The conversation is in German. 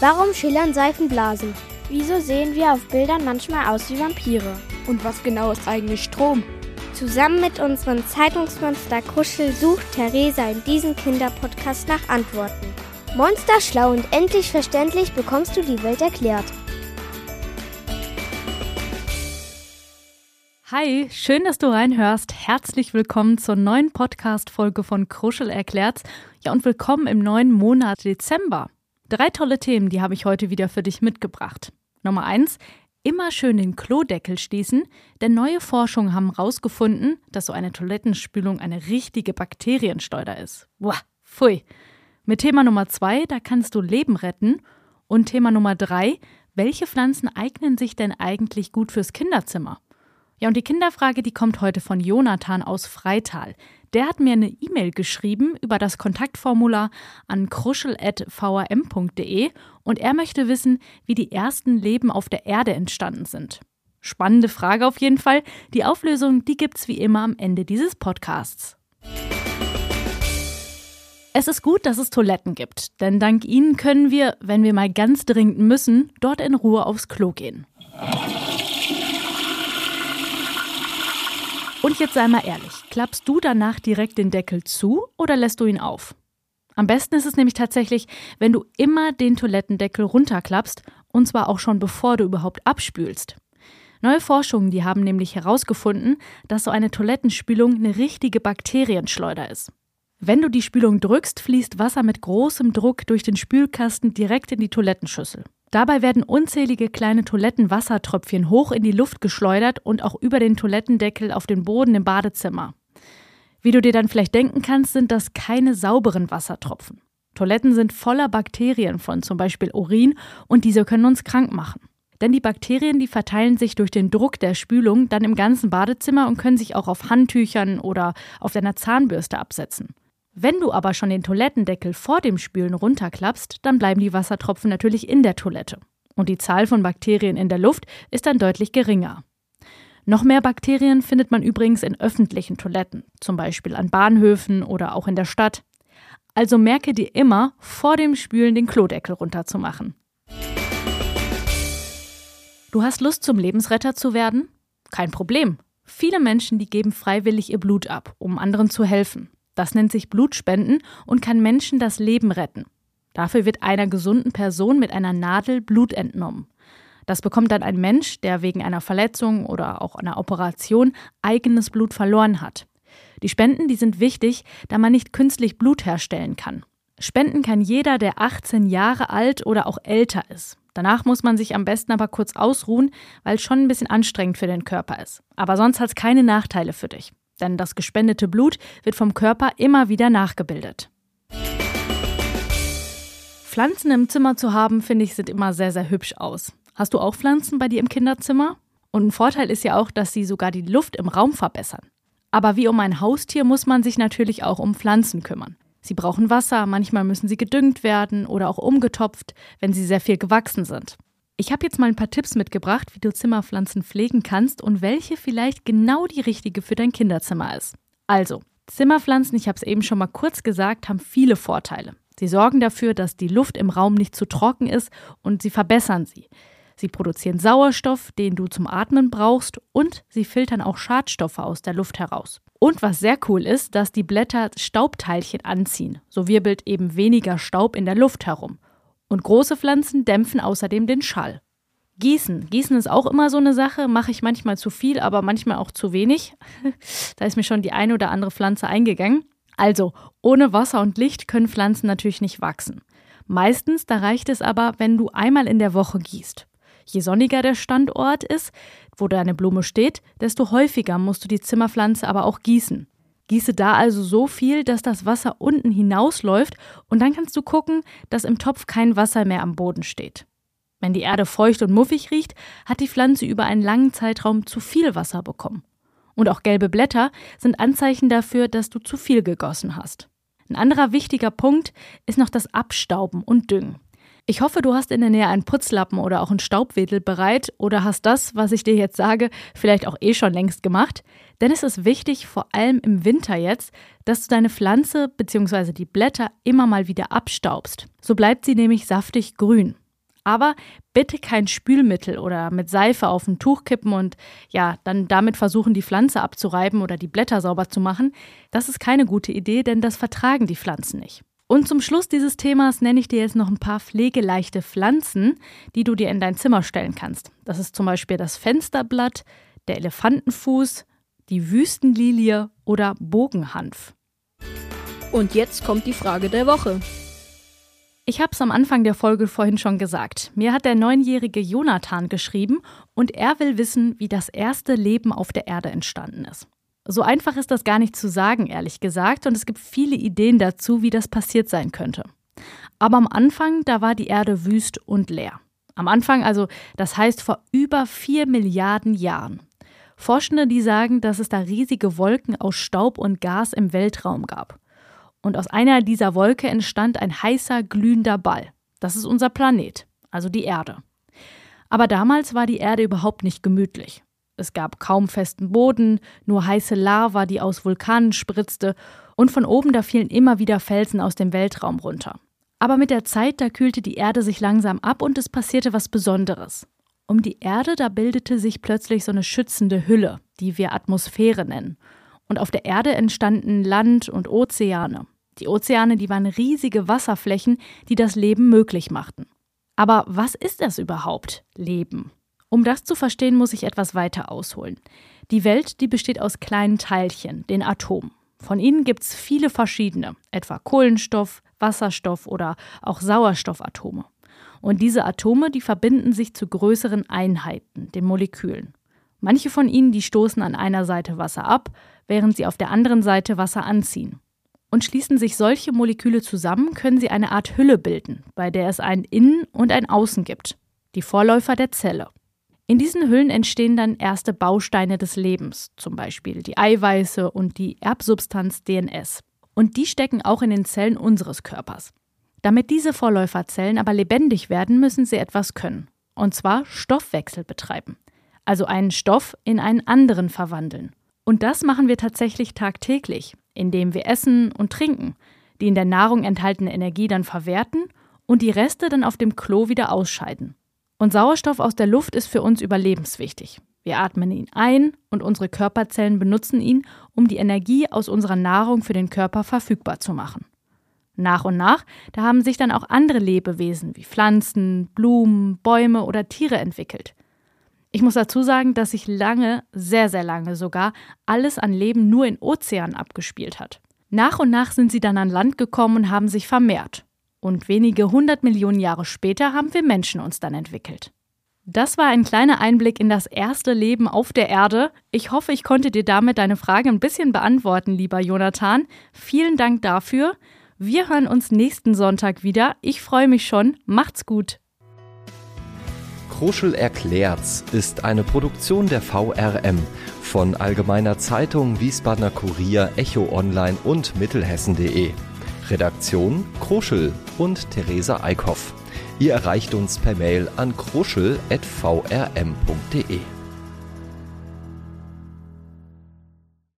Warum schillern Seifenblasen? Wieso sehen wir auf Bildern manchmal aus wie Vampire? Und was genau ist eigentlich Strom? Zusammen mit unserem Zeitungsmonster Kuschel sucht Theresa in diesem Kinderpodcast nach Antworten. Monster schlau und endlich verständlich bekommst du die Welt erklärt. Hi, schön, dass du reinhörst. Herzlich willkommen zur neuen Podcast-Folge von Kruschel erklärt. Ja, und willkommen im neuen Monat Dezember. Drei tolle Themen, die habe ich heute wieder für dich mitgebracht. Nummer eins, immer schön den Klodeckel schließen, denn neue Forschungen haben herausgefunden, dass so eine Toilettenspülung eine richtige Bakterienschleuder ist. Boah, pfui. Mit Thema Nummer zwei, da kannst du Leben retten. Und Thema Nummer drei, welche Pflanzen eignen sich denn eigentlich gut fürs Kinderzimmer? Ja, und die Kinderfrage, die kommt heute von Jonathan aus Freital. Der hat mir eine E-Mail geschrieben über das Kontaktformular an kruschel.vrm.de und er möchte wissen, wie die ersten Leben auf der Erde entstanden sind. Spannende Frage auf jeden Fall. Die Auflösung, die gibt's wie immer am Ende dieses Podcasts. Es ist gut, dass es Toiletten gibt, denn dank ihnen können wir, wenn wir mal ganz dringend müssen, dort in Ruhe aufs Klo gehen. Und jetzt sei mal ehrlich, klappst du danach direkt den Deckel zu oder lässt du ihn auf? Am besten ist es nämlich tatsächlich, wenn du immer den Toilettendeckel runterklappst und zwar auch schon bevor du überhaupt abspülst. Neue Forschungen, die haben nämlich herausgefunden, dass so eine Toilettenspülung eine richtige Bakterienschleuder ist. Wenn du die Spülung drückst, fließt Wasser mit großem Druck durch den Spülkasten direkt in die Toilettenschüssel. Dabei werden unzählige kleine Toilettenwassertröpfchen hoch in die Luft geschleudert und auch über den Toilettendeckel auf den Boden im Badezimmer. Wie du dir dann vielleicht denken kannst, sind das keine sauberen Wassertropfen. Toiletten sind voller Bakterien von zum Beispiel Urin und diese können uns krank machen. Denn die Bakterien, die verteilen sich durch den Druck der Spülung dann im ganzen Badezimmer und können sich auch auf Handtüchern oder auf deiner Zahnbürste absetzen. Wenn du aber schon den Toilettendeckel vor dem Spülen runterklappst, dann bleiben die Wassertropfen natürlich in der Toilette. Und die Zahl von Bakterien in der Luft ist dann deutlich geringer. Noch mehr Bakterien findet man übrigens in öffentlichen Toiletten, zum Beispiel an Bahnhöfen oder auch in der Stadt. Also merke dir immer, vor dem Spülen den Klodeckel runterzumachen. Du hast Lust, zum Lebensretter zu werden? Kein Problem. Viele Menschen, die geben freiwillig ihr Blut ab, um anderen zu helfen. Das nennt sich Blutspenden und kann Menschen das Leben retten. Dafür wird einer gesunden Person mit einer Nadel Blut entnommen. Das bekommt dann ein Mensch, der wegen einer Verletzung oder auch einer Operation eigenes Blut verloren hat. Die Spenden, die sind wichtig, da man nicht künstlich Blut herstellen kann. Spenden kann jeder, der 18 Jahre alt oder auch älter ist. Danach muss man sich am besten aber kurz ausruhen, weil es schon ein bisschen anstrengend für den Körper ist. Aber sonst hat es keine Nachteile für dich denn das gespendete Blut wird vom Körper immer wieder nachgebildet. Pflanzen im Zimmer zu haben, finde ich, sieht immer sehr, sehr hübsch aus. Hast du auch Pflanzen bei dir im Kinderzimmer? Und ein Vorteil ist ja auch, dass sie sogar die Luft im Raum verbessern. Aber wie um ein Haustier muss man sich natürlich auch um Pflanzen kümmern. Sie brauchen Wasser, manchmal müssen sie gedüngt werden oder auch umgetopft, wenn sie sehr viel gewachsen sind. Ich habe jetzt mal ein paar Tipps mitgebracht, wie du Zimmerpflanzen pflegen kannst und welche vielleicht genau die richtige für dein Kinderzimmer ist. Also, Zimmerpflanzen, ich habe es eben schon mal kurz gesagt, haben viele Vorteile. Sie sorgen dafür, dass die Luft im Raum nicht zu trocken ist und sie verbessern sie. Sie produzieren Sauerstoff, den du zum Atmen brauchst und sie filtern auch Schadstoffe aus der Luft heraus. Und was sehr cool ist, dass die Blätter Staubteilchen anziehen. So wirbelt eben weniger Staub in der Luft herum. Und große Pflanzen dämpfen außerdem den Schall. Gießen. Gießen ist auch immer so eine Sache, mache ich manchmal zu viel, aber manchmal auch zu wenig. da ist mir schon die eine oder andere Pflanze eingegangen. Also, ohne Wasser und Licht können Pflanzen natürlich nicht wachsen. Meistens, da reicht es aber, wenn du einmal in der Woche gießt. Je sonniger der Standort ist, wo deine Blume steht, desto häufiger musst du die Zimmerpflanze aber auch gießen. Gieße da also so viel, dass das Wasser unten hinausläuft und dann kannst du gucken, dass im Topf kein Wasser mehr am Boden steht. Wenn die Erde feucht und muffig riecht, hat die Pflanze über einen langen Zeitraum zu viel Wasser bekommen. Und auch gelbe Blätter sind Anzeichen dafür, dass du zu viel gegossen hast. Ein anderer wichtiger Punkt ist noch das Abstauben und Düngen. Ich hoffe, du hast in der Nähe einen Putzlappen oder auch einen Staubwedel bereit oder hast das, was ich dir jetzt sage, vielleicht auch eh schon längst gemacht. Denn es ist wichtig, vor allem im Winter jetzt, dass du deine Pflanze bzw. die Blätter immer mal wieder abstaubst. So bleibt sie nämlich saftig grün. Aber bitte kein Spülmittel oder mit Seife auf ein Tuch kippen und ja, dann damit versuchen, die Pflanze abzureiben oder die Blätter sauber zu machen. Das ist keine gute Idee, denn das vertragen die Pflanzen nicht. Und zum Schluss dieses Themas nenne ich dir jetzt noch ein paar pflegeleichte Pflanzen, die du dir in dein Zimmer stellen kannst. Das ist zum Beispiel das Fensterblatt, der Elefantenfuß, die Wüstenlilie oder Bogenhanf. Und jetzt kommt die Frage der Woche. Ich habe es am Anfang der Folge vorhin schon gesagt. Mir hat der neunjährige Jonathan geschrieben und er will wissen, wie das erste Leben auf der Erde entstanden ist. So einfach ist das gar nicht zu sagen, ehrlich gesagt, und es gibt viele Ideen dazu, wie das passiert sein könnte. Aber am Anfang, da war die Erde wüst und leer. Am Anfang, also das heißt vor über vier Milliarden Jahren. Forschende, die sagen, dass es da riesige Wolken aus Staub und Gas im Weltraum gab. Und aus einer dieser Wolke entstand ein heißer, glühender Ball. Das ist unser Planet, also die Erde. Aber damals war die Erde überhaupt nicht gemütlich. Es gab kaum festen Boden, nur heiße Lava, die aus Vulkanen spritzte, und von oben da fielen immer wieder Felsen aus dem Weltraum runter. Aber mit der Zeit, da kühlte die Erde sich langsam ab und es passierte was Besonderes. Um die Erde, da bildete sich plötzlich so eine schützende Hülle, die wir Atmosphäre nennen und auf der Erde entstanden Land und Ozeane. Die Ozeane, die waren riesige Wasserflächen, die das Leben möglich machten. Aber was ist das überhaupt, Leben? Um das zu verstehen, muss ich etwas weiter ausholen. Die Welt, die besteht aus kleinen Teilchen, den Atomen. Von ihnen gibt es viele verschiedene, etwa Kohlenstoff, Wasserstoff oder auch Sauerstoffatome. Und diese Atome, die verbinden sich zu größeren Einheiten, den Molekülen. Manche von ihnen, die stoßen an einer Seite Wasser ab, während sie auf der anderen Seite Wasser anziehen. Und schließen sich solche Moleküle zusammen, können sie eine Art Hülle bilden, bei der es ein Innen und ein Außen gibt, die Vorläufer der Zelle. In diesen Hüllen entstehen dann erste Bausteine des Lebens, zum Beispiel die Eiweiße und die Erbsubstanz DNS. Und die stecken auch in den Zellen unseres Körpers. Damit diese Vorläuferzellen aber lebendig werden, müssen sie etwas können. Und zwar Stoffwechsel betreiben. Also einen Stoff in einen anderen verwandeln. Und das machen wir tatsächlich tagtäglich, indem wir essen und trinken, die in der Nahrung enthaltene Energie dann verwerten und die Reste dann auf dem Klo wieder ausscheiden. Und Sauerstoff aus der Luft ist für uns überlebenswichtig. Wir atmen ihn ein und unsere Körperzellen benutzen ihn, um die Energie aus unserer Nahrung für den Körper verfügbar zu machen. Nach und nach, da haben sich dann auch andere Lebewesen wie Pflanzen, Blumen, Bäume oder Tiere entwickelt. Ich muss dazu sagen, dass sich lange, sehr, sehr lange sogar, alles an Leben nur in Ozeanen abgespielt hat. Nach und nach sind sie dann an Land gekommen und haben sich vermehrt. Und wenige hundert Millionen Jahre später haben wir Menschen uns dann entwickelt. Das war ein kleiner Einblick in das erste Leben auf der Erde. Ich hoffe, ich konnte dir damit deine Frage ein bisschen beantworten, lieber Jonathan. Vielen Dank dafür. Wir hören uns nächsten Sonntag wieder. Ich freue mich schon. Macht's gut. Kruschel erklärt's ist eine Produktion der VRM von Allgemeiner Zeitung, Wiesbadener Kurier, Echo Online und Mittelhessen.de. Redaktion Kruschel und Theresa Eickhoff. Ihr erreicht uns per Mail an kruschel.vrm.de.